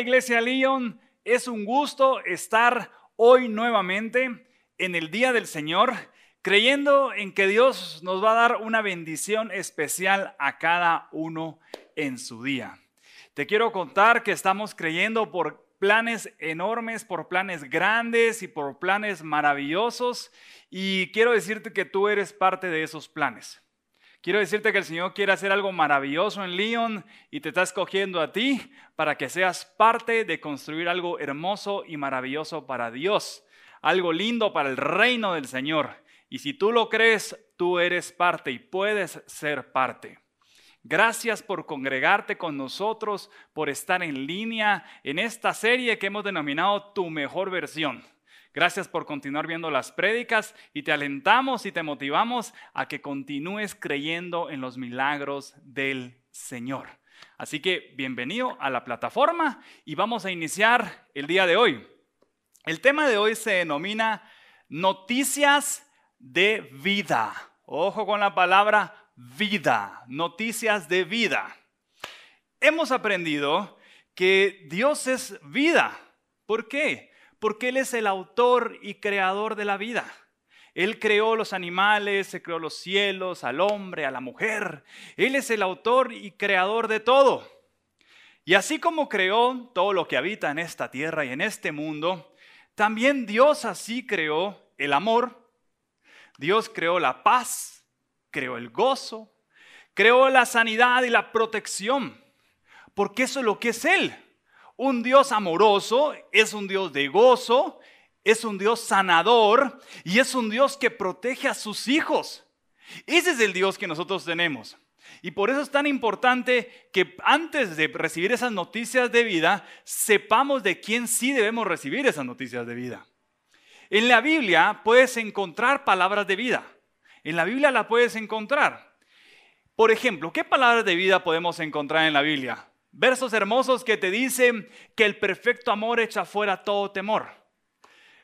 Iglesia León, es un gusto estar hoy nuevamente en el Día del Señor, creyendo en que Dios nos va a dar una bendición especial a cada uno en su día. Te quiero contar que estamos creyendo por planes enormes, por planes grandes y por planes maravillosos y quiero decirte que tú eres parte de esos planes. Quiero decirte que el Señor quiere hacer algo maravilloso en León y te está escogiendo a ti para que seas parte de construir algo hermoso y maravilloso para Dios, algo lindo para el reino del Señor. Y si tú lo crees, tú eres parte y puedes ser parte. Gracias por congregarte con nosotros, por estar en línea en esta serie que hemos denominado Tu mejor versión. Gracias por continuar viendo las prédicas y te alentamos y te motivamos a que continúes creyendo en los milagros del Señor. Así que bienvenido a la plataforma y vamos a iniciar el día de hoy. El tema de hoy se denomina noticias de vida. Ojo con la palabra vida, noticias de vida. Hemos aprendido que Dios es vida. ¿Por qué? Porque Él es el autor y creador de la vida. Él creó los animales, se creó los cielos, al hombre, a la mujer. Él es el autor y creador de todo. Y así como creó todo lo que habita en esta tierra y en este mundo, también Dios así creó el amor, Dios creó la paz, creó el gozo, creó la sanidad y la protección, porque eso es lo que es Él. Un Dios amoroso es un Dios de gozo, es un Dios sanador y es un Dios que protege a sus hijos. Ese es el Dios que nosotros tenemos. Y por eso es tan importante que antes de recibir esas noticias de vida, sepamos de quién sí debemos recibir esas noticias de vida. En la Biblia puedes encontrar palabras de vida. En la Biblia la puedes encontrar. Por ejemplo, ¿qué palabras de vida podemos encontrar en la Biblia? Versos hermosos que te dicen que el perfecto amor echa fuera todo temor.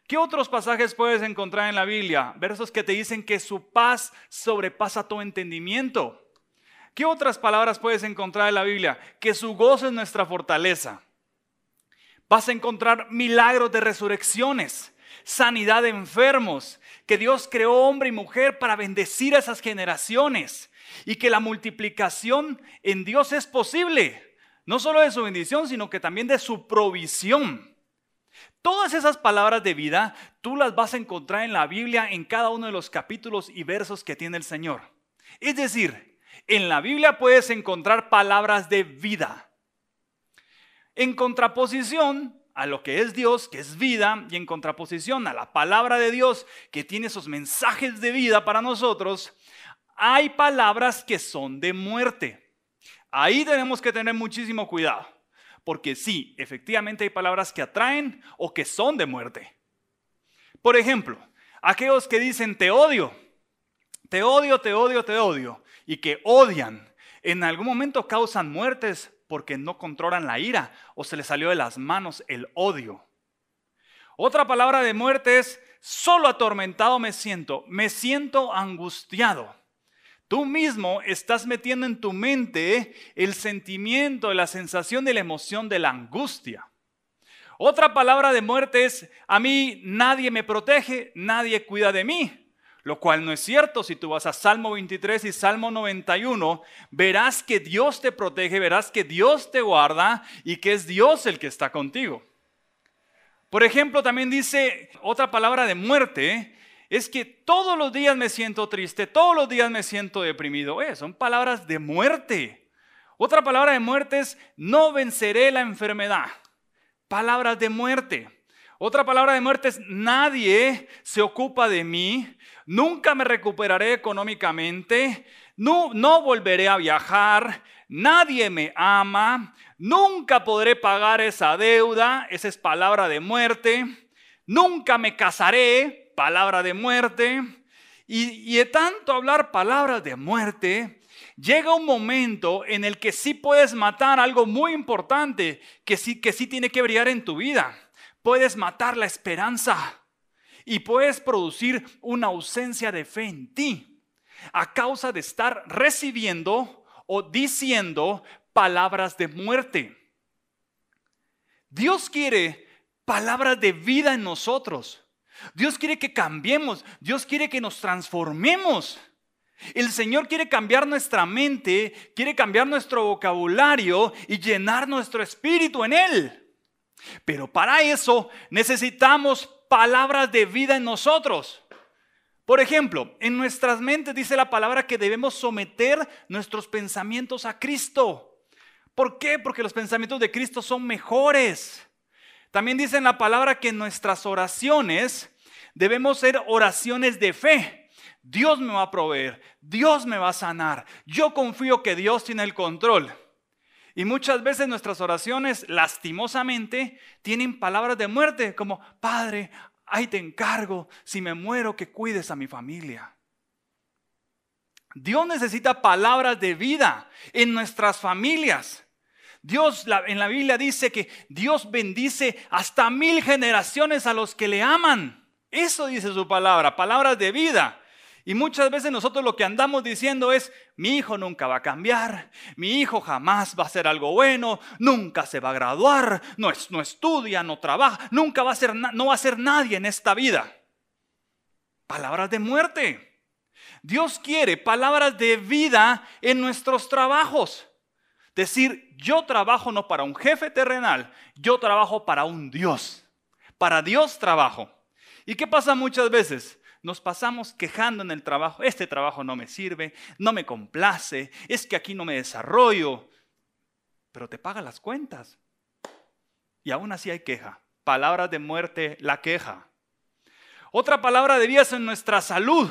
¿Qué otros pasajes puedes encontrar en la Biblia? Versos que te dicen que su paz sobrepasa todo entendimiento. ¿Qué otras palabras puedes encontrar en la Biblia? Que su gozo es nuestra fortaleza. Vas a encontrar milagros de resurrecciones, sanidad de enfermos, que Dios creó hombre y mujer para bendecir a esas generaciones y que la multiplicación en Dios es posible. No solo de su bendición, sino que también de su provisión. Todas esas palabras de vida tú las vas a encontrar en la Biblia en cada uno de los capítulos y versos que tiene el Señor. Es decir, en la Biblia puedes encontrar palabras de vida. En contraposición a lo que es Dios, que es vida, y en contraposición a la palabra de Dios, que tiene esos mensajes de vida para nosotros, hay palabras que son de muerte. Ahí tenemos que tener muchísimo cuidado, porque sí, efectivamente hay palabras que atraen o que son de muerte. Por ejemplo, aquellos que dicen te odio, te odio, te odio, te odio, y que odian, en algún momento causan muertes porque no controlan la ira o se les salió de las manos el odio. Otra palabra de muerte es, solo atormentado me siento, me siento angustiado. Tú mismo estás metiendo en tu mente el sentimiento, la sensación de la emoción de la angustia. Otra palabra de muerte es, a mí nadie me protege, nadie cuida de mí. Lo cual no es cierto. Si tú vas a Salmo 23 y Salmo 91, verás que Dios te protege, verás que Dios te guarda y que es Dios el que está contigo. Por ejemplo, también dice otra palabra de muerte, es que todos los días me siento triste, todos los días me siento deprimido. son palabras de muerte. Otra palabra de muerte es no venceré la enfermedad. Palabras de muerte. Otra palabra de muerte es nadie se ocupa de mí, nunca me recuperaré económicamente, no, no volveré a viajar, nadie me ama, nunca podré pagar esa deuda, esa es palabra de muerte, nunca me casaré, palabra de muerte. Y, de tanto hablar palabras de muerte, llega un momento en el que sí puedes matar algo muy importante que sí, que sí tiene que brillar en tu vida. Puedes matar la esperanza y puedes producir una ausencia de fe en ti a causa de estar recibiendo o diciendo palabras de muerte. Dios quiere palabras de vida en nosotros. Dios quiere que cambiemos. Dios quiere que nos transformemos. El Señor quiere cambiar nuestra mente, quiere cambiar nuestro vocabulario y llenar nuestro espíritu en Él. Pero para eso necesitamos palabras de vida en nosotros. Por ejemplo, en nuestras mentes dice la palabra que debemos someter nuestros pensamientos a Cristo. ¿Por qué? Porque los pensamientos de Cristo son mejores. También dice en la palabra que nuestras oraciones debemos ser oraciones de fe. Dios me va a proveer, Dios me va a sanar. Yo confío que Dios tiene el control. Y muchas veces nuestras oraciones, lastimosamente, tienen palabras de muerte, como, Padre, ahí te encargo, si me muero, que cuides a mi familia. Dios necesita palabras de vida en nuestras familias. Dios en la Biblia dice que Dios bendice hasta mil generaciones a los que le aman. Eso dice su palabra, palabras de vida. Y muchas veces nosotros lo que andamos diciendo es, mi hijo nunca va a cambiar, mi hijo jamás va a hacer algo bueno, nunca se va a graduar, no, no estudia, no trabaja, nunca va a ser, no va a ser nadie en esta vida. Palabras de muerte. Dios quiere palabras de vida en nuestros trabajos. Decir, yo trabajo no para un jefe terrenal, yo trabajo para un Dios. Para Dios trabajo. ¿Y qué pasa muchas veces? nos pasamos quejando en el trabajo, este trabajo no me sirve, no me complace, es que aquí no me desarrollo, pero te paga las cuentas. Y aún así hay queja. Palabras de muerte, la queja. Otra palabra de vida en nuestra salud.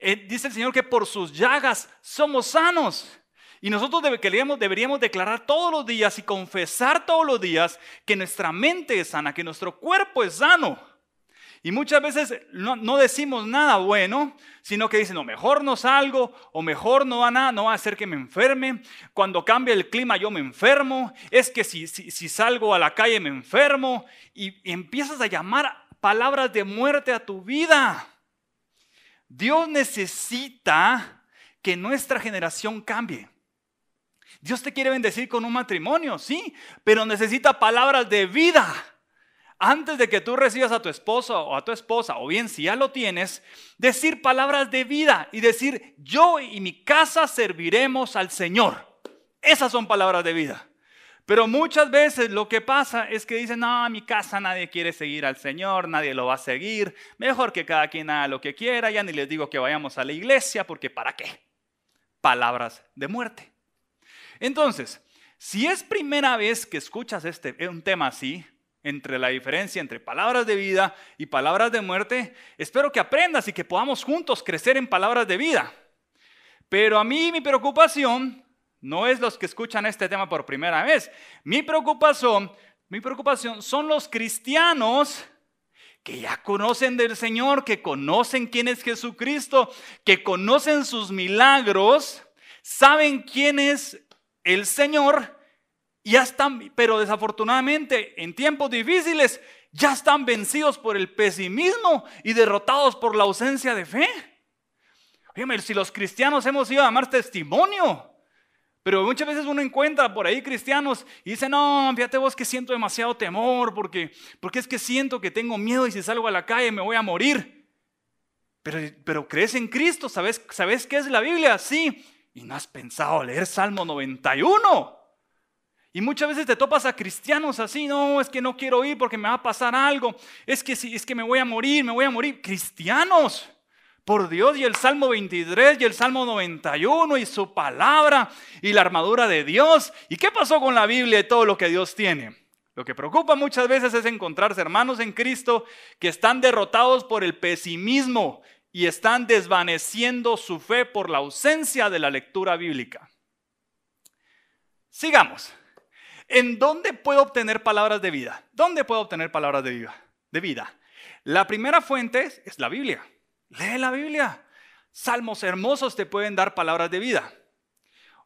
Eh, dice el Señor que por sus llagas somos sanos. Y nosotros deberíamos, deberíamos declarar todos los días y confesar todos los días que nuestra mente es sana, que nuestro cuerpo es sano. Y muchas veces no, decimos nada bueno, sino que dicen, no, mejor no salgo, o mejor no va nada, no va a hacer que me enferme. Cuando cambia el clima yo me enfermo. Es que si, salgo a la calle me enfermo. Y, y empiezas a llamar palabras de muerte a tu vida. Dios necesita que nuestra generación cambie. Dios te quiere bendecir con un matrimonio, sí, pero necesita palabras de vida antes de que tú recibas a tu esposo o a tu esposa, o bien si ya lo tienes, decir palabras de vida y decir, yo y mi casa serviremos al Señor. Esas son palabras de vida. Pero muchas veces lo que pasa es que dicen, no, mi casa nadie quiere seguir al Señor, nadie lo va a seguir, mejor que cada quien haga lo que quiera, ya ni les digo que vayamos a la iglesia, porque ¿para qué? Palabras de muerte. Entonces, si es primera vez que escuchas este, un tema así, entre la diferencia entre palabras de vida y palabras de muerte, espero que aprendas y que podamos juntos crecer en palabras de vida. Pero a mí mi preocupación no es los que escuchan este tema por primera vez. Mi preocupación, mi preocupación son los cristianos que ya conocen del Señor, que conocen quién es Jesucristo, que conocen sus milagros, saben quién es el Señor ya están, pero desafortunadamente en tiempos difíciles ya están vencidos por el pesimismo y derrotados por la ausencia de fe. Oye, si los cristianos hemos ido a dar testimonio, pero muchas veces uno encuentra por ahí cristianos y dice, no, fíjate vos que siento demasiado temor porque, porque es que siento que tengo miedo y si salgo a la calle me voy a morir. Pero, pero crees en Cristo, ¿sabes, ¿sabes qué es la Biblia? Sí. Y no has pensado leer Salmo 91. Y muchas veces te topas a cristianos así, no, es que no quiero ir porque me va a pasar algo, es que, es que me voy a morir, me voy a morir. Cristianos, por Dios, y el Salmo 23 y el Salmo 91 y su palabra y la armadura de Dios. ¿Y qué pasó con la Biblia y todo lo que Dios tiene? Lo que preocupa muchas veces es encontrarse hermanos en Cristo que están derrotados por el pesimismo y están desvaneciendo su fe por la ausencia de la lectura bíblica. Sigamos. ¿En dónde puedo obtener palabras de vida? ¿Dónde puedo obtener palabras de vida? De vida. La primera fuente es la Biblia. Lee la Biblia. Salmos hermosos te pueden dar palabras de vida.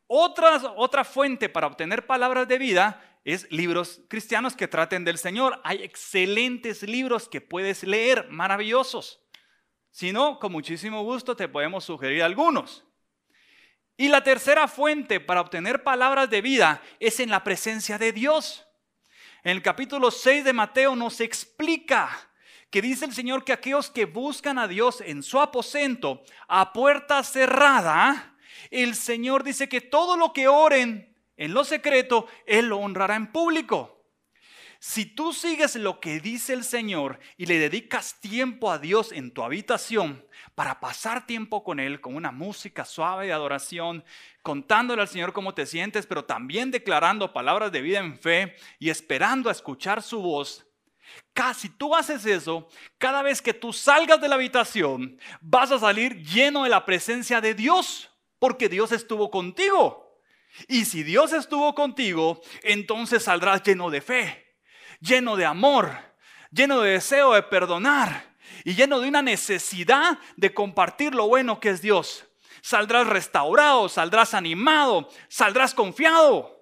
Otra, otra fuente para obtener palabras de vida es libros cristianos que traten del Señor. Hay excelentes libros que puedes leer, maravillosos. Si no, con muchísimo gusto te podemos sugerir algunos. Y la tercera fuente para obtener palabras de vida es en la presencia de Dios. En el capítulo 6 de Mateo nos explica que dice el Señor que aquellos que buscan a Dios en su aposento a puerta cerrada, el Señor dice que todo lo que oren en lo secreto, Él lo honrará en público. Si tú sigues lo que dice el Señor y le dedicas tiempo a Dios en tu habitación para pasar tiempo con Él, con una música suave de adoración, contándole al Señor cómo te sientes, pero también declarando palabras de vida en fe y esperando a escuchar su voz, Casi tú haces eso, cada vez que tú salgas de la habitación, vas a salir lleno de la presencia de Dios, porque Dios estuvo contigo. Y si Dios estuvo contigo, entonces saldrás lleno de fe, lleno de amor, lleno de deseo de perdonar y lleno de una necesidad de compartir lo bueno que es Dios. Saldrás restaurado, saldrás animado, saldrás confiado.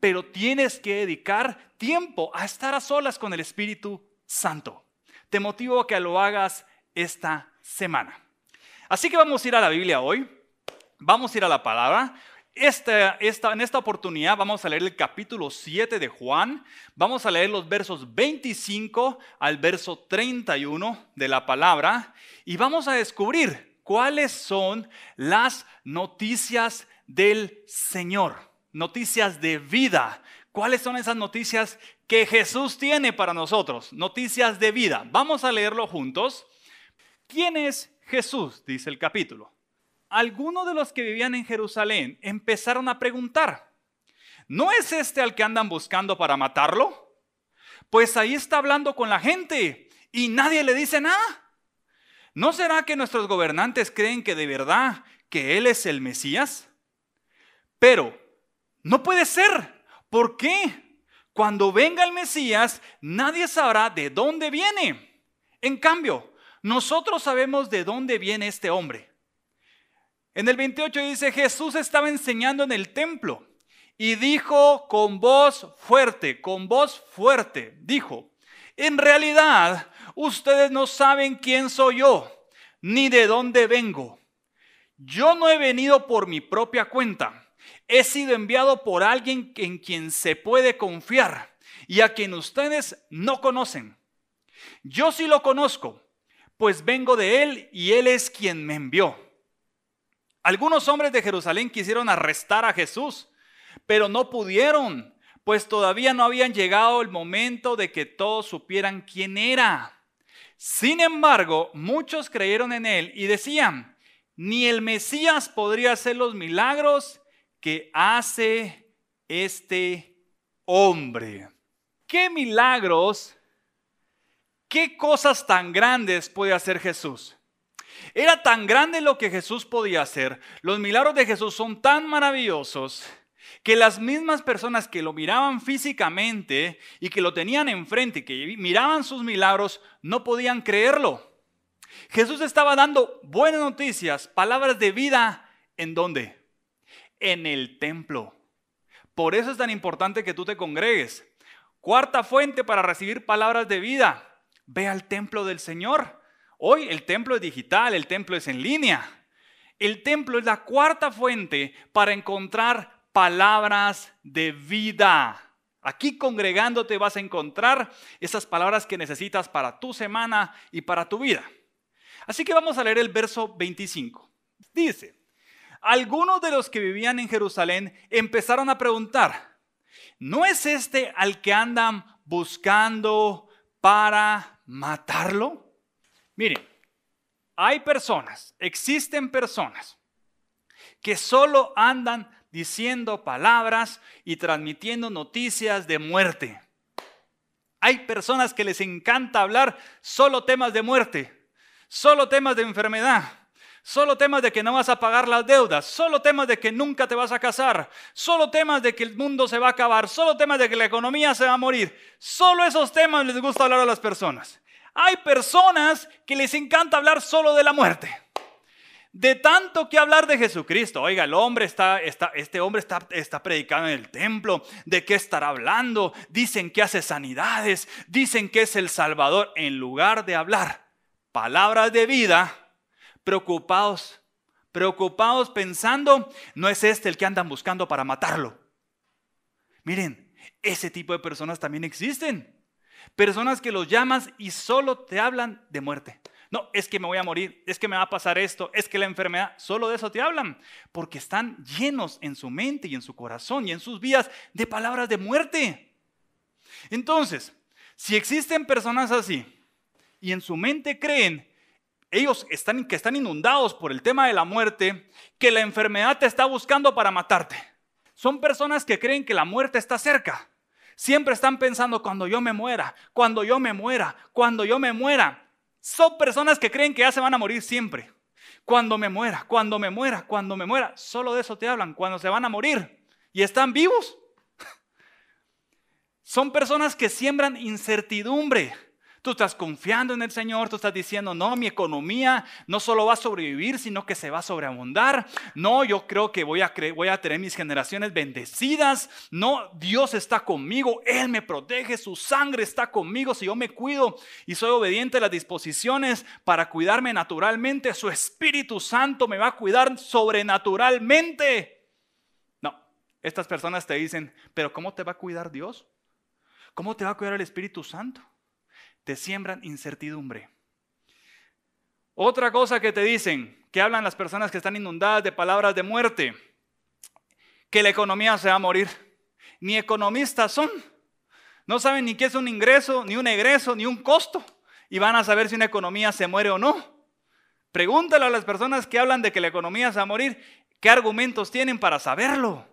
Pero tienes que dedicar tiempo a estar a solas con el Espíritu Santo. Te motivo a que lo hagas esta semana. Así que vamos a ir a la Biblia hoy. Vamos a ir a la palabra. Esta, en esta oportunidad vamos a leer el capítulo 7 de Juan, vamos a leer los versos 25 al verso 31 de la palabra y vamos a descubrir cuáles son las noticias del Señor, noticias de vida. ¿Cuáles son esas noticias que Jesús tiene para nosotros? Noticias de vida. Vamos a leerlo juntos. ¿Quién es Jesús? Dice el capítulo algunos de los que vivían en Jerusalén empezaron a preguntar, ¿no es este al que andan buscando para matarlo? Pues ahí está hablando con la gente y nadie le dice nada. ¿No será que nuestros gobernantes creen que de verdad que Él es el Mesías? Pero no puede ser. ¿Por qué? Cuando venga el Mesías, nadie sabrá de dónde viene. En cambio, nosotros sabemos de dónde viene este hombre. En el 28 dice, Jesús estaba enseñando en el templo y dijo con voz fuerte, con voz fuerte, dijo, en realidad ustedes no saben quién soy yo, ni de dónde vengo. Yo no he venido por mi propia cuenta, he sido enviado por alguien en quien se puede confiar y a quien ustedes no conocen. Yo sí lo conozco, pues vengo de él y él es quien me envió. Algunos hombres de Jerusalén quisieron arrestar a Jesús, pero no pudieron, pues todavía no habían llegado el momento de que todos supieran quién era. Sin embargo, muchos creyeron en él y decían, ni el Mesías podría hacer los milagros que hace este hombre. ¿Qué milagros, qué cosas tan grandes puede hacer Jesús? Era tan grande lo que Jesús podía hacer. Los milagros de Jesús son tan maravillosos que las mismas personas que lo miraban físicamente y que lo tenían enfrente, que miraban sus milagros, no podían creerlo. Jesús estaba dando buenas noticias, palabras de vida, ¿en dónde? En el templo. Por eso es tan importante que tú te congregues. Cuarta fuente para recibir palabras de vida. Ve al templo del Señor. Hoy el templo es digital, el templo es en línea. El templo es la cuarta fuente para encontrar palabras de vida. Aquí congregándote vas a encontrar esas palabras que necesitas para tu semana y para tu vida. Así que vamos a leer el verso 25. Dice, algunos de los que vivían en Jerusalén empezaron a preguntar, ¿no es este al que andan buscando para matarlo? Miren, hay personas, existen personas que solo andan diciendo palabras y transmitiendo noticias de muerte. Hay personas que les encanta hablar solo temas de muerte, solo temas de enfermedad, solo temas de que no vas a pagar las deudas, solo temas de que nunca te vas a casar, solo temas de que el mundo se va a acabar, solo temas de que la economía se va a morir. Solo esos temas les gusta hablar a las personas. Hay personas que les encanta hablar solo de la muerte. De tanto que hablar de Jesucristo. Oiga, el hombre está, está este hombre está, está predicando en el templo. ¿De qué estará hablando? Dicen que hace sanidades. Dicen que es el Salvador. En lugar de hablar palabras de vida, preocupados, preocupados pensando, no es este el que andan buscando para matarlo. Miren, Ese tipo de personas también existen. Personas que los llamas y solo te hablan de muerte. No, es que me voy a morir, es que me va a pasar esto, es que la enfermedad, solo de eso te hablan, porque están llenos en su mente y en su corazón y en sus vidas de palabras de muerte. Entonces, si existen personas así y en su mente creen, ellos están, que están inundados por el tema de la muerte, que la enfermedad te está buscando para matarte. Son personas que creen que la muerte está cerca. Siempre están pensando cuando yo me muera, cuando yo me muera, cuando yo me muera. Son personas que creen que ya se van a morir siempre. Cuando me muera, cuando me muera, cuando me muera. Solo de eso te hablan, cuando se van a morir. Y están vivos. Son personas que siembran incertidumbre. Tú estás confiando en el Señor, tú estás diciendo, no, mi economía no solo va a sobrevivir, sino que se va a sobreabundar. No, yo creo que voy a, voy a tener mis generaciones bendecidas. No, Dios está conmigo, Él me protege, su sangre está conmigo. Si yo me cuido y soy obediente a las disposiciones para cuidarme naturalmente, su Espíritu Santo me va a cuidar sobrenaturalmente. No, estas personas te dicen, pero ¿cómo te va a cuidar Dios? ¿Cómo te va a cuidar el Espíritu Santo? Te siembran incertidumbre. Otra cosa que te dicen, que hablan las personas que están inundadas de palabras de muerte, que la economía se va a morir. Ni economistas son. No saben ni qué es un ingreso, ni un egreso, ni un costo. Y van a saber si una economía se muere o no. Pregúntale a las personas que hablan de que la economía se va a morir, qué argumentos tienen para saberlo.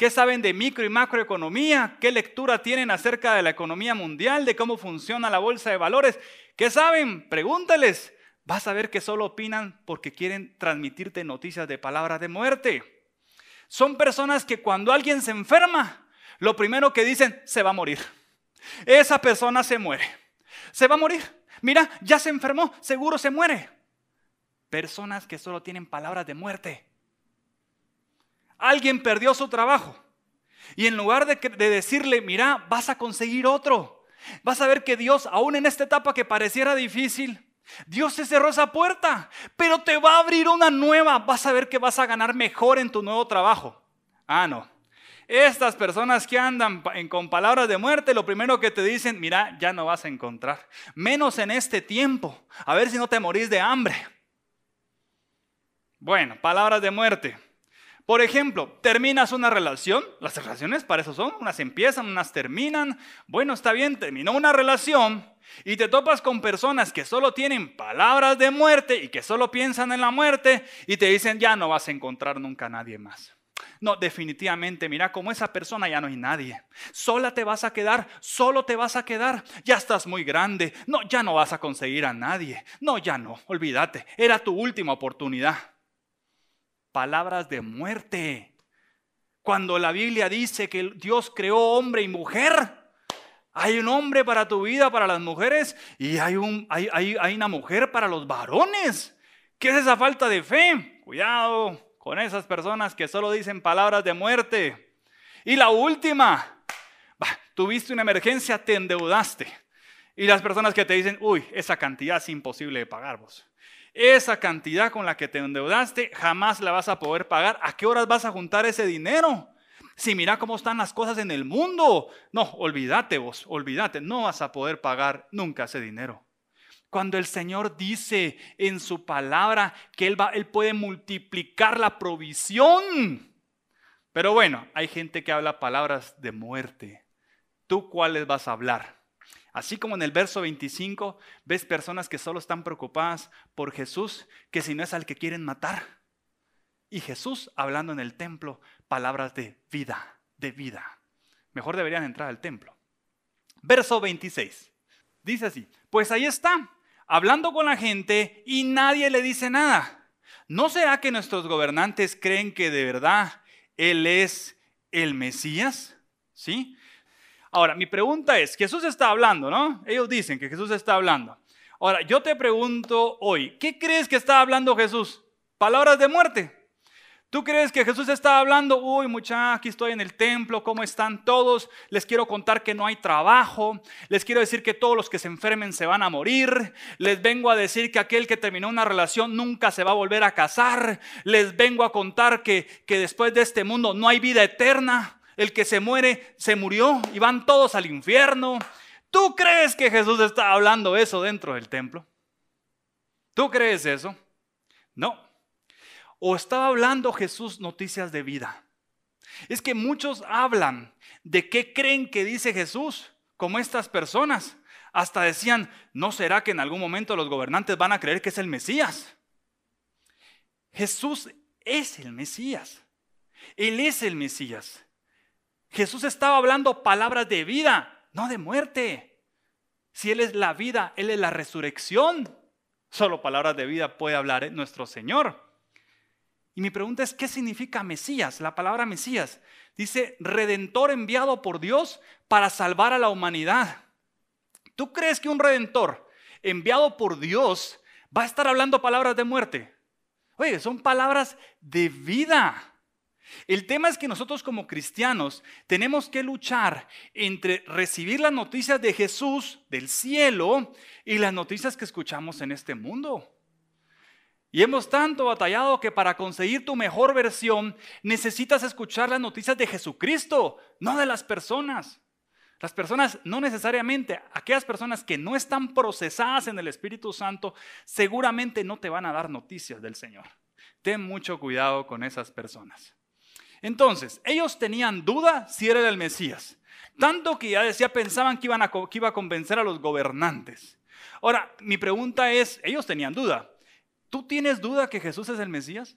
¿Qué saben de micro y macroeconomía? ¿Qué lectura tienen acerca de la economía mundial, de cómo funciona la bolsa de valores? ¿Qué saben? Pregúntales. Vas a ver que solo opinan porque quieren transmitirte noticias de palabras de muerte. Son personas que cuando alguien se enferma, lo primero que dicen, se va a morir. Esa persona se muere. Se va a morir. Mira, ya se enfermó, seguro se muere. Personas que solo tienen palabras de muerte. Alguien perdió su trabajo. Y en lugar de, decirle, mira, vas a conseguir otro, vas a ver que Dios, aún en esta etapa que pareciera difícil, Dios te cerró esa puerta, pero te va a abrir una nueva. Vas a ver que vas a ganar mejor en tu nuevo trabajo. Ah, no. Estas personas que andan con palabras de muerte, lo primero que te dicen, mira, ya no vas a encontrar. Menos en este tiempo. A ver si no te morís de hambre. Bueno, palabras de muerte. Por ejemplo, terminas una relación, las relaciones para eso son, unas empiezan, unas terminan. Bueno, está bien, terminó una relación y te topas con personas que solo tienen palabras de muerte y que solo piensan en la muerte y te dicen, ya no vas a encontrar nunca a nadie más. No, definitivamente, mira, como esa persona ya no hay nadie. Sola te vas a quedar, solo te vas a quedar. Ya estás muy grande. No, ya no vas a conseguir a nadie. No, ya no, olvídate. Era tu última oportunidad palabras de muerte. Cuando la Biblia dice que Dios creó hombre y mujer, hay un hombre para tu vida, para las mujeres, y hay, un, hay, una mujer para los varones. ¿Qué es esa falta de fe? Cuidado con esas personas que solo dicen palabras de muerte. Y la última, tuviste una emergencia, te endeudaste. Y las personas que te dicen, uy, esa cantidad es imposible de pagar. Esa cantidad con la que te endeudaste jamás la vas a poder pagar. ¿A qué horas vas a juntar ese dinero? Si mira cómo están las cosas en el mundo. No, olvídate vos, olvídate, no vas a poder pagar nunca ese dinero. Cuando el Señor dice en su palabra que Él, va, Él puede multiplicar la provisión. Pero bueno, hay gente que habla palabras de muerte. ¿Tú cuáles vas a hablar? Así como en el verso 25 ves personas que solo están preocupadas por Jesús, que si no es al que quieren matar. Y Jesús hablando en el templo palabras de vida, de vida. Mejor deberían entrar al templo. Verso 26. Dice así, pues ahí está, hablando con la gente y nadie le dice nada. ¿No será que nuestros gobernantes creen que de verdad Él es el Mesías? ¿Sí? Ahora, mi pregunta es, Jesús está hablando, ¿no? Ellos dicen que Jesús está hablando. Ahora, yo te pregunto hoy, ¿qué crees que está hablando Jesús? Palabras de muerte. ¿Tú crees que Jesús está hablando, uy muchachos, aquí estoy en el templo, ¿cómo están todos? Les quiero contar que no hay trabajo, les quiero decir que todos los que se enfermen se van a morir, les vengo a decir que aquel que terminó una relación nunca se va a volver a casar, les vengo a contar que, que después de este mundo no hay vida eterna. El que se muere se murió y van todos al infierno. ¿Tú crees que Jesús está hablando eso dentro del templo? ¿Tú crees eso? No. ¿O estaba hablando Jesús noticias de vida? Es que muchos hablan de qué creen que dice Jesús, como estas personas. Hasta decían, ¿no será que en algún momento los gobernantes van a creer que es el Mesías? Jesús es el Mesías. Él es el Mesías. Jesús estaba hablando palabras de vida, no de muerte. Si Él es la vida, Él es la resurrección. Solo palabras de vida puede hablar nuestro Señor. Y mi pregunta es, ¿qué significa Mesías? La palabra Mesías dice redentor enviado por Dios para salvar a la humanidad. ¿Tú crees que un redentor enviado por Dios va a estar hablando palabras de muerte? Oye, son palabras de vida. El tema es que nosotros como cristianos tenemos que luchar entre recibir las noticias de Jesús del cielo y las noticias que escuchamos en este mundo. Y hemos tanto batallado que para conseguir tu mejor versión necesitas escuchar las noticias de Jesucristo, no de las personas. Las personas, no necesariamente, aquellas personas que no están procesadas en el Espíritu Santo, seguramente no te van a dar noticias del Señor. Ten mucho cuidado con esas personas. Entonces, ellos tenían duda si era el Mesías. Tanto que ya decía, pensaban que, iba a convencer a los gobernantes. Ahora, mi pregunta es, ellos tenían duda. ¿Tú tienes duda que Jesús es el Mesías?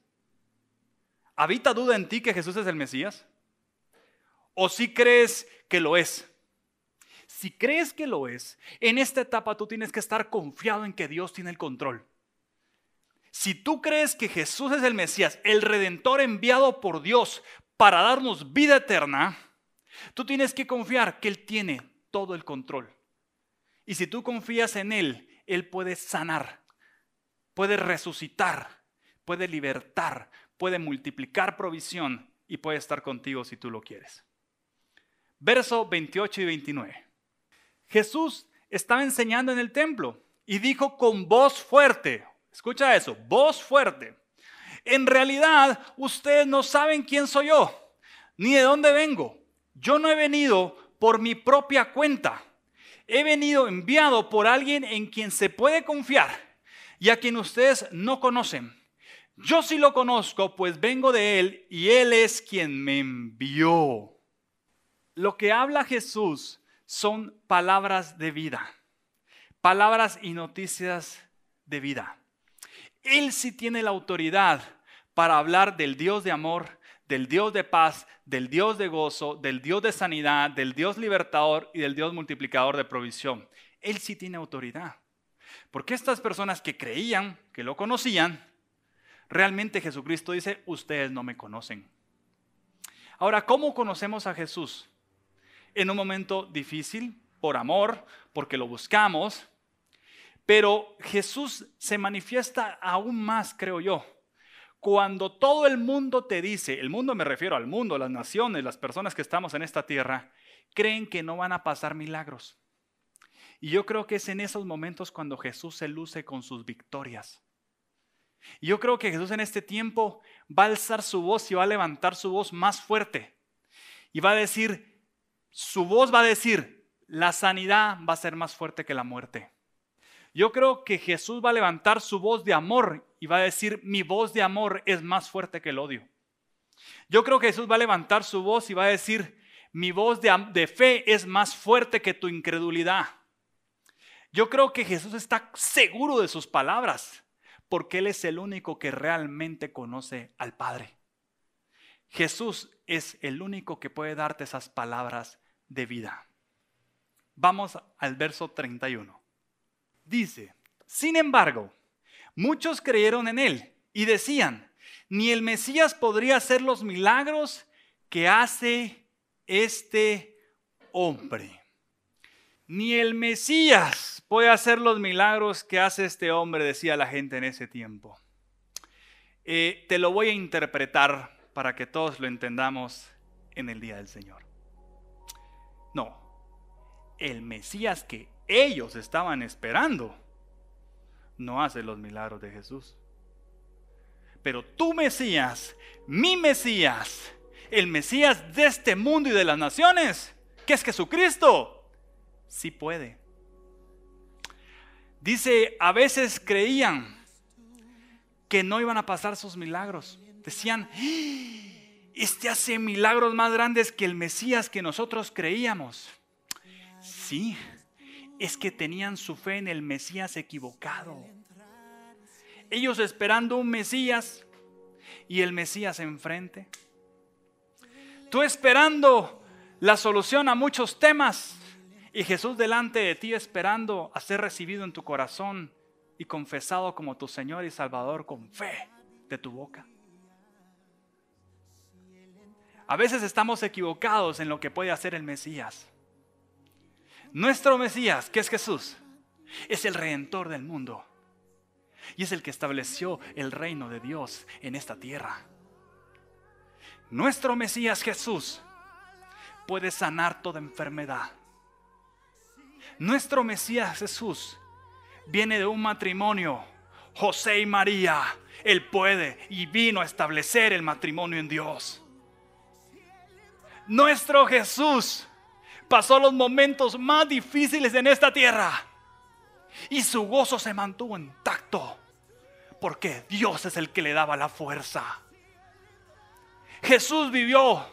¿Habita duda en ti que Jesús es el Mesías? ¿O si crees que lo es? Si crees que lo es, en esta etapa tú tienes que estar confiado en que Dios tiene el control. Si tú crees que Jesús es el Mesías, el redentor enviado por Dios para darnos vida eterna, tú tienes que confiar que Él tiene todo el control. Y si tú confías en Él, Él puede sanar, puede resucitar, puede libertar, puede multiplicar provisión y puede estar contigo si tú lo quieres. Verso 28 y 29. Jesús estaba enseñando en el templo y dijo con voz fuerte, escucha eso, voz fuerte, en realidad ustedes no saben quién soy yo, ni de dónde vengo. Yo no he venido por mi propia cuenta. He venido enviado por alguien en quien se puede confiar y a quien ustedes no conocen. Yo sí lo conozco, pues vengo de Él y Él es quien me envió. Lo que habla Jesús son palabras de vida, palabras y noticias de vida. Él sí tiene la autoridad para hablar del Dios de amor, del Dios de paz, del Dios de gozo, del Dios de sanidad, del Dios libertador y del Dios multiplicador de provisión. Él sí tiene autoridad. Porque estas personas que creían, que lo conocían, realmente Jesucristo dice, ustedes no me conocen. Ahora, ¿cómo conocemos a Jesús? En un momento difícil, por amor, porque lo buscamos, pero Jesús se manifiesta aún más, creo yo. Cuando todo el mundo te dice, el mundo me refiero al mundo, las naciones, las personas que estamos en esta tierra, creen que no van a pasar milagros. Y yo creo que es en esos momentos cuando Jesús se luce con sus victorias. Y yo creo que Jesús en este tiempo va a alzar su voz y va a levantar su voz más fuerte. Y va a decir, su voz va a decir, la sanidad va a ser más fuerte que la muerte. Yo creo que Jesús va a levantar su voz de amor y va a decir, mi voz de amor es más fuerte que el odio. Yo creo que Jesús va a levantar su voz y va a decir, mi voz de, fe es más fuerte que tu incredulidad. Yo creo que Jesús está seguro de sus palabras, porque Él es el único que realmente conoce al Padre. Jesús es el único que puede darte esas palabras de vida. Vamos al verso 31. Dice, sin embargo, muchos creyeron en Él y decían, ni el Mesías podría hacer los milagros que hace este hombre. Ni el Mesías puede hacer los milagros que hace este hombre, decía la gente en ese tiempo. Eh, te lo voy a interpretar para que todos lo entendamos en el día del Señor. No, el Mesías que ellos estaban esperando no hace los milagros de Jesús. Pero tu Mesías, mi Mesías, el Mesías de este mundo y de las naciones, que es Jesucristo, sí puede. Dice, a veces creían que no iban a pasar sus milagros. Decían, este hace milagros más grandes que el Mesías que nosotros creíamos. Sí, es que tenían su fe en el Mesías equivocado. Ellos esperando un Mesías y el Mesías enfrente. Tú esperando la solución a muchos temas y Jesús delante de ti esperando a ser recibido en tu corazón y confesado como tu Señor y Salvador con fe de tu boca. A veces estamos equivocados en lo que puede hacer el Mesías. Nuestro Mesías, que es Jesús, es el redentor del mundo y es el que estableció el reino de Dios en esta tierra. Nuestro Mesías Jesús puede sanar toda enfermedad. Nuestro Mesías Jesús viene de un matrimonio, José y María. Él puede y vino a establecer el matrimonio en Dios. Nuestro Jesús pasó los momentos más difíciles en esta tierra y su gozo se mantuvo intacto porque Dios es el que le daba la fuerza. Jesús vivió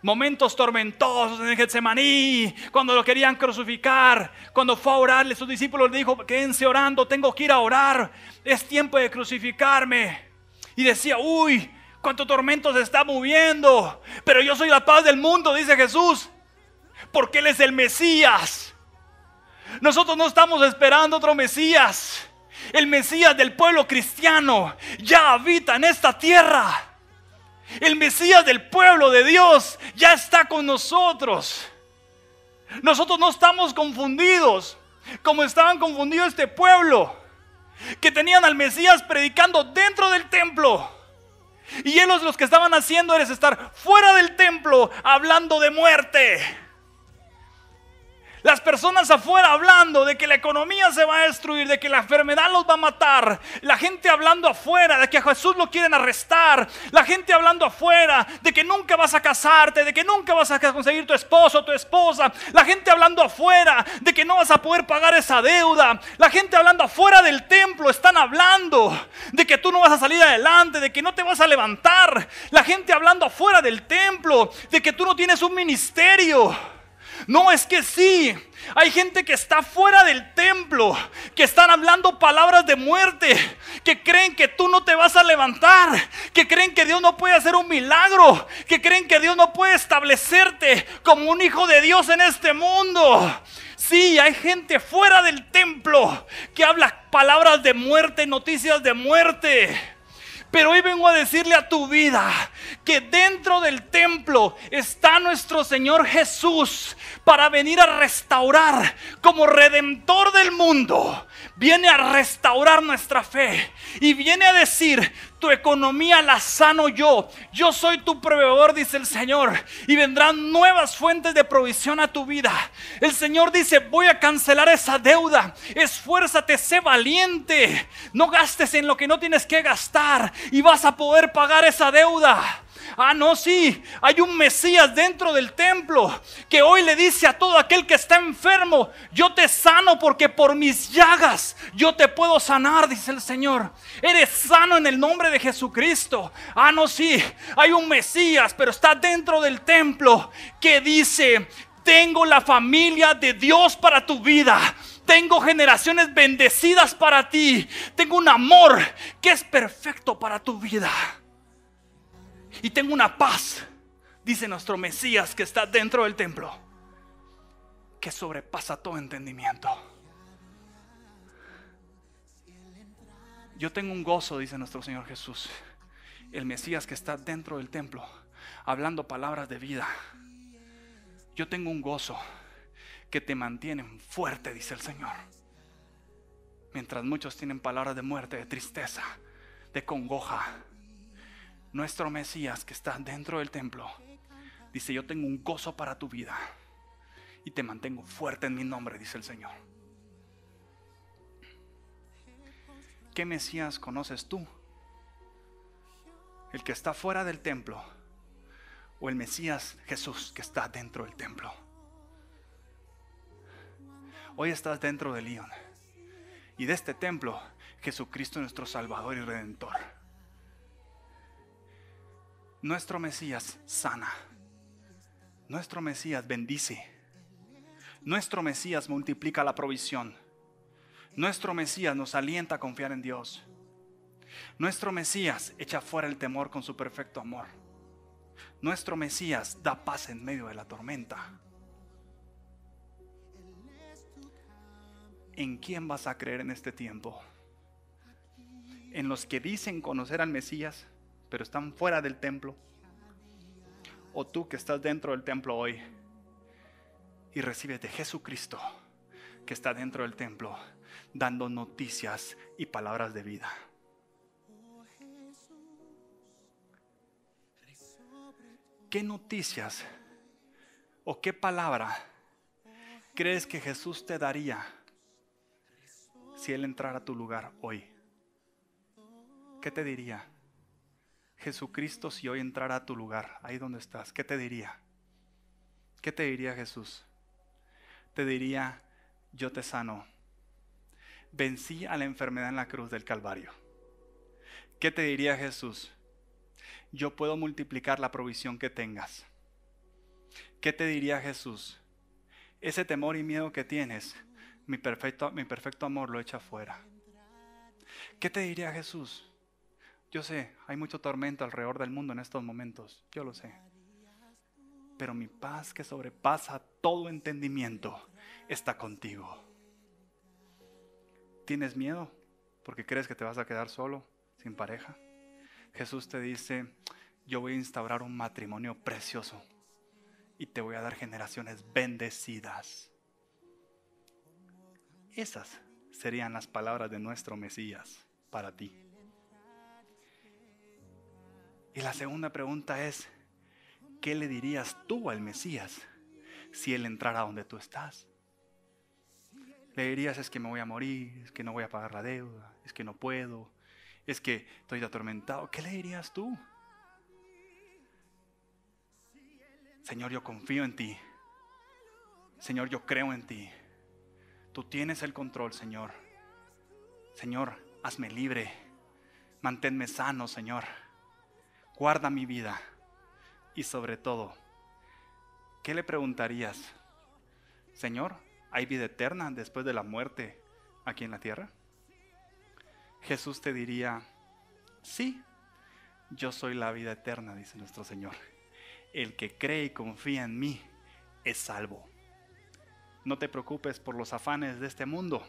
momentos tormentosos en Getsemaní, cuando lo querían crucificar, cuando fue a orarle, sus discípulos le dijo, quédense orando, tengo que ir a orar, es tiempo de crucificarme. Y decía, uy, cuánto tormento se está moviendo. Pero yo soy la paz del mundo, dice Jesús. Porque Él es el Mesías. Nosotros no estamos esperando otro Mesías. El Mesías del pueblo cristiano ya habita en esta tierra. El Mesías del pueblo de Dios ya está con nosotros. Nosotros no estamos confundidos como estaban confundidos este pueblo, que tenían al Mesías predicando dentro del templo y ellos los que estaban haciendo era estar fuera del templo hablando de muerte. Las personas afuera hablando de que la economía se va a destruir, de que la enfermedad los va a matar. La gente hablando afuera de que a Jesús lo quieren arrestar. La gente hablando afuera de que nunca vas a casarte, de que nunca vas a conseguir tu esposo tu esposa. La gente hablando afuera de que no vas a poder pagar esa deuda. La gente hablando afuera del templo están hablando de que tú no vas a salir adelante, de que no te vas a levantar. La gente hablando afuera del templo de que tú no tienes un ministerio. No, es que sí. Hay gente que está fuera del templo, que están hablando palabras de muerte, que creen que tú no te vas a levantar, que creen que Dios no puede hacer un milagro, que creen que Dios no puede establecerte como un hijo de Dios en este mundo. Sí, hay gente fuera del templo que habla palabras de muerte, noticias de muerte. Pero hoy vengo a decirle a tu vida que dentro del templo está nuestro Señor Jesús para venir a restaurar como redentor del mundo. Viene a restaurar nuestra fe y viene a decir, tu economía la sano yo. Yo soy tu proveedor, dice el Señor. Y vendrán nuevas fuentes de provisión a tu vida. El Señor dice, voy a cancelar esa deuda. Esfuérzate, sé valiente. No gastes en lo que no tienes que gastar. Y vas a poder pagar esa deuda. Ah, no, sí, hay un Mesías dentro del templo que hoy le dice a todo aquel que está enfermo, yo te sano porque por mis llagas yo te puedo sanar, dice el Señor. Eres sano en el nombre de Jesucristo. Ah, no, sí, hay un Mesías, pero está dentro del templo que dice, tengo la familia de Dios para tu vida. Tengo generaciones bendecidas para ti. Tengo un amor que es perfecto para tu vida. Y tengo una paz, dice nuestro Mesías que está dentro del templo, que sobrepasa todo entendimiento. Yo tengo un gozo, dice nuestro Señor Jesús, el Mesías que está dentro del templo, hablando palabras de vida. Yo tengo un gozo que te mantienen fuerte, dice el Señor. Mientras muchos tienen palabras de muerte, de tristeza, de congoja, nuestro Mesías que está dentro del templo, dice, yo tengo un gozo para tu vida y te mantengo fuerte en mi nombre, dice el Señor. ¿Qué Mesías conoces tú? ¿El que está fuera del templo o el Mesías Jesús que está dentro del templo. Hoy estás dentro del León y de este templo Jesucristo nuestro Salvador y Redentor. Nuestro Mesías sana. Nuestro Mesías bendice. Nuestro Mesías multiplica la provisión. Nuestro Mesías nos alienta a confiar en Dios. Nuestro Mesías echa fuera el temor con su perfecto amor. Nuestro Mesías da paz en medio de la tormenta. ¿En quién vas a creer en este tiempo? ¿En los que dicen conocer al Mesías, pero están fuera del templo? ¿O tú que estás dentro del templo hoy y recibes de Jesucristo que está dentro del templo, dando noticias y palabras de vida? ¿Qué noticias o qué palabra crees que Jesús te daría si Él entrara a tu lugar hoy? ¿Qué te diría? Jesucristo si hoy entrara a tu lugar, ahí donde estás, ¿qué te diría? ¿Qué te diría Jesús? Te diría, yo te sano. Vencí a la enfermedad en la cruz del Calvario. ¿Qué te diría Jesús? yo puedo multiplicar la provisión que tengas. ¿Qué te diría Jesús? Ese temor y miedo que tienes, mi perfecto, mi perfecto amor lo echa fuera. ¿Qué te diría Jesús? Yo sé, hay mucho tormento alrededor del mundo en estos momentos, yo lo sé. Pero mi paz que sobrepasa todo entendimiento está contigo. ¿Tienes miedo porque crees que te vas a quedar solo, sin pareja? Jesús te dice, yo voy a instaurar un matrimonio precioso y te voy a dar generaciones bendecidas. Esas serían las palabras de nuestro Mesías para ti. Y la segunda pregunta es, ¿qué le dirías tú al Mesías si Él entrara donde tú estás? Le dirías, es que me voy a morir, es que no voy a pagar la deuda, es que no puedo, es que estoy atormentado. ¿Qué le dirías tú? Señor, yo confío en ti. Señor, yo creo en ti. Tú tienes el control, Señor. Señor, hazme libre. Manténme sano, Señor. Guarda mi vida. Y sobre todo, ¿qué le preguntarías? Señor, ¿hay vida eterna después de la muerte aquí en la tierra? Jesús te diría, sí, yo soy la vida eterna, dice nuestro Señor. El que cree y confía en mí es salvo. No te preocupes por los afanes de este mundo,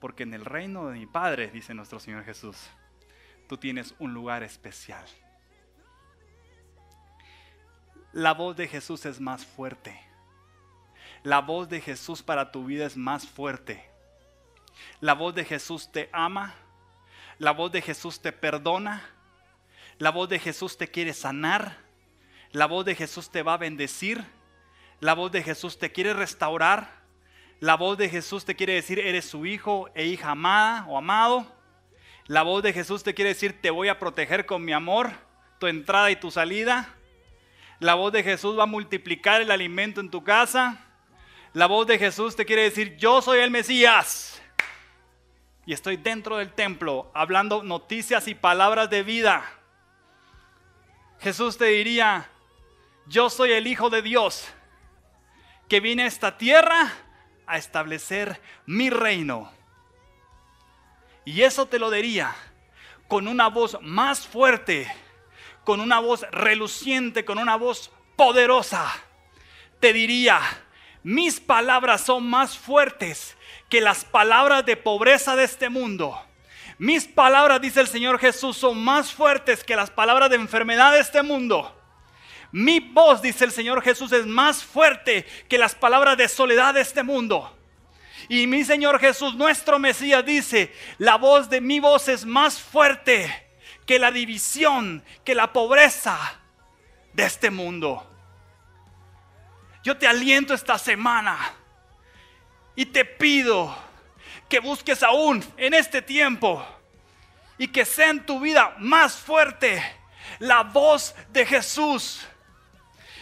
porque en el reino de mi Padre, dice nuestro Señor Jesús, tú tienes un lugar especial. La voz de Jesús es más fuerte. La voz de Jesús para tu vida es más fuerte. La voz de Jesús te ama la voz de Jesús te perdona. La voz de Jesús te quiere sanar. La voz de Jesús te va a bendecir. La voz de Jesús te quiere restaurar. La voz de Jesús te quiere decir, eres su hijo e hija amada o amado. La voz de Jesús te quiere decir, te voy a proteger con mi amor, tu entrada y tu salida. La voz de Jesús va a multiplicar el alimento en tu casa. La voz de Jesús te quiere decir, yo soy el Mesías y estoy dentro del templo hablando noticias y palabras de vida, Jesús te diría, yo soy el Hijo de Dios que vine a esta tierra a establecer mi reino. Y eso te lo diría con una voz más fuerte, con una voz reluciente, con una voz poderosa. Te diría, mis palabras son más fuertes que las palabras de pobreza de este mundo. Mis palabras, dice el Señor Jesús, son más fuertes que las palabras de enfermedad de este mundo. Mi voz, dice el Señor Jesús, es más fuerte que las palabras de soledad de este mundo. Y mi Señor Jesús, nuestro Mesías, dice, la voz de mi voz es más fuerte que la división, que la pobreza de este mundo. Yo te aliento esta semana y te pido que busques aún en este tiempo y que sea en tu vida más fuerte la voz de Jesús.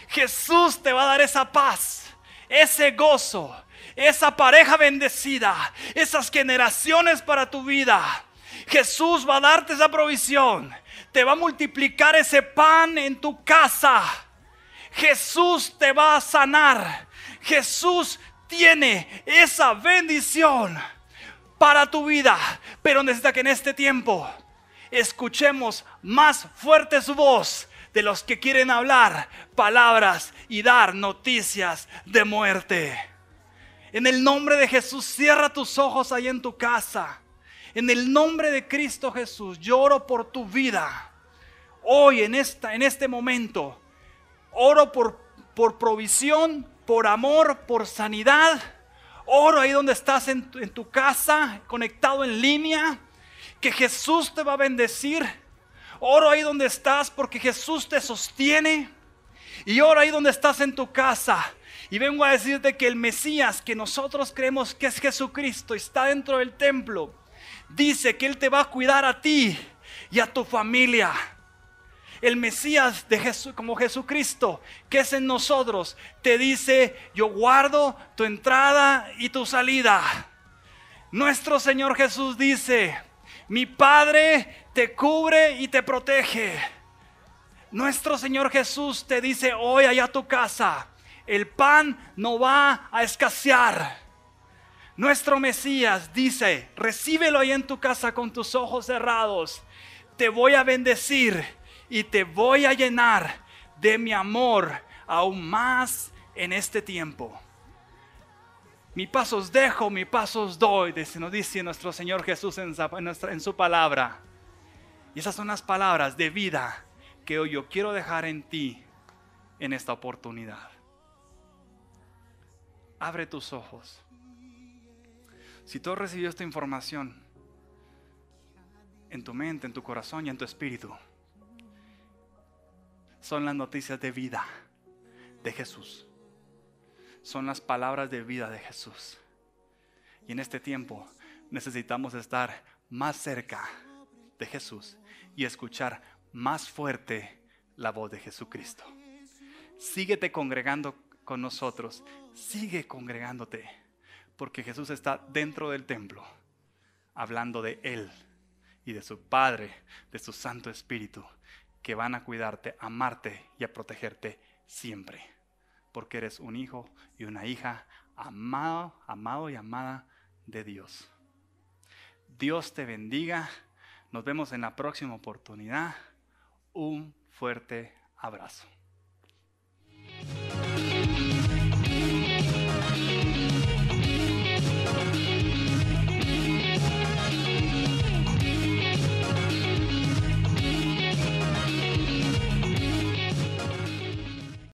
Jesús te va a dar esa paz, ese gozo, esa pareja bendecida, esas generaciones para tu vida. Jesús va a darte esa provisión. Te va a multiplicar ese pan en tu casa. Jesús te va a sanar. Jesús tiene esa bendición para tu vida. Pero necesita que en este tiempo escuchemos más fuerte su voz de los que quieren hablar palabras y dar noticias de muerte. En el nombre de Jesús, cierra tus ojos ahí en tu casa. En el nombre de Cristo Jesús, lloro por tu vida. Hoy, en, esta, en este momento, oro por, por provisión, por amor, por sanidad. Oro ahí donde estás en tu, en tu casa, conectado en línea, que Jesús te va a bendecir. Oro ahí donde estás porque Jesús te sostiene. Y oro ahí donde estás en tu casa. Y vengo a decirte que el Mesías que nosotros creemos que es Jesucristo está dentro del templo dice que Él te va a cuidar a ti y a tu familia. El Mesías de Jesús, como Jesucristo, que es en nosotros, te dice, yo guardo tu entrada y tu salida. Nuestro Señor Jesús dice, mi Padre te cubre y te protege. Nuestro Señor Jesús te dice hoy allá a tu casa, el pan no va a escasear. Nuestro Mesías dice, recíbelo ahí en tu casa con tus ojos cerrados. Te voy a bendecir y te voy a llenar de mi amor aún más en este tiempo. Mi pasos dejo, mi pasos doy, nos dice nuestro Señor Jesús en, en su palabra. Y esas son las palabras de vida que hoy yo quiero dejar en ti en esta oportunidad. Abre tus ojos. Si tú has recibido esta información en tu mente, en tu corazón y en tu espíritu, son las noticias de vida de Jesús. Son las palabras de vida de Jesús. Y en este tiempo necesitamos estar más cerca de Jesús y escuchar más fuerte la voz de Jesucristo. Síguete congregando con nosotros. Sigue congregándote porque Jesús está dentro del templo, hablando de Él y de su Padre, de su Santo Espíritu, que van a cuidarte, amarte y a protegerte siempre, porque eres un hijo y una hija amado, amado y amada de Dios. Dios te bendiga. Nos vemos en la próxima oportunidad. Un fuerte abrazo.